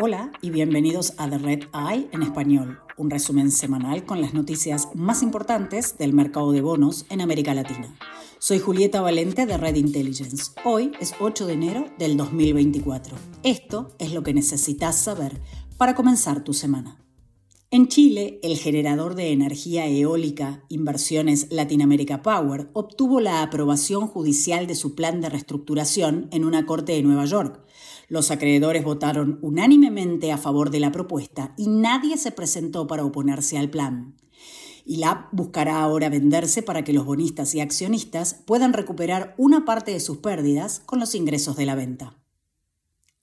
Hola y bienvenidos a The Red Eye en español, un resumen semanal con las noticias más importantes del mercado de bonos en América Latina. Soy Julieta Valente de Red Intelligence. Hoy es 8 de enero del 2024. Esto es lo que necesitas saber para comenzar tu semana. En Chile, el generador de energía eólica Inversiones Latinoamérica Power obtuvo la aprobación judicial de su plan de reestructuración en una corte de Nueva York. Los acreedores votaron unánimemente a favor de la propuesta y nadie se presentó para oponerse al plan. ILAP buscará ahora venderse para que los bonistas y accionistas puedan recuperar una parte de sus pérdidas con los ingresos de la venta.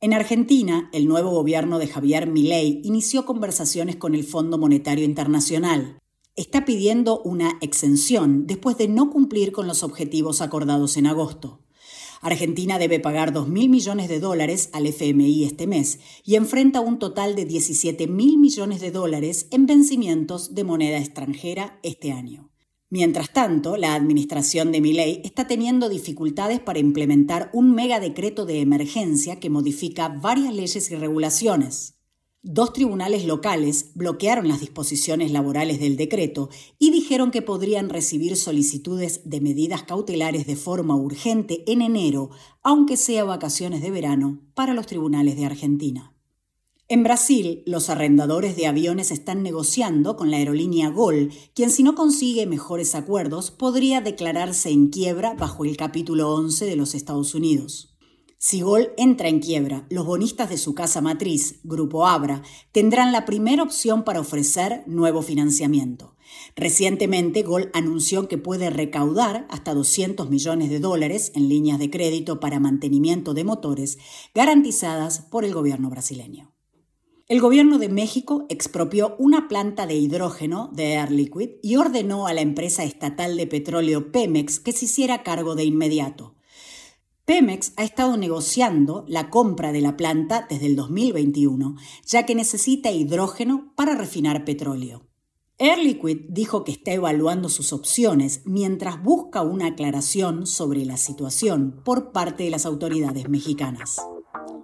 En Argentina, el nuevo gobierno de Javier Milei inició conversaciones con el Fondo Monetario Internacional. Está pidiendo una exención después de no cumplir con los objetivos acordados en agosto. Argentina debe pagar 2.000 millones de dólares al FMI este mes y enfrenta un total de 17.000 millones de dólares en vencimientos de moneda extranjera este año. Mientras tanto, la administración de Milei está teniendo dificultades para implementar un megadecreto de emergencia que modifica varias leyes y regulaciones. Dos tribunales locales bloquearon las disposiciones laborales del decreto y dijeron que podrían recibir solicitudes de medidas cautelares de forma urgente en enero, aunque sea vacaciones de verano, para los tribunales de Argentina. En Brasil, los arrendadores de aviones están negociando con la aerolínea Gol, quien si no consigue mejores acuerdos podría declararse en quiebra bajo el capítulo 11 de los Estados Unidos. Si Gol entra en quiebra, los bonistas de su casa matriz, Grupo Abra, tendrán la primera opción para ofrecer nuevo financiamiento. Recientemente, Gol anunció que puede recaudar hasta 200 millones de dólares en líneas de crédito para mantenimiento de motores garantizadas por el gobierno brasileño. El gobierno de México expropió una planta de hidrógeno de Air Liquid y ordenó a la empresa estatal de petróleo Pemex que se hiciera cargo de inmediato. Pemex ha estado negociando la compra de la planta desde el 2021, ya que necesita hidrógeno para refinar petróleo. Air Liquid dijo que está evaluando sus opciones mientras busca una aclaración sobre la situación por parte de las autoridades mexicanas.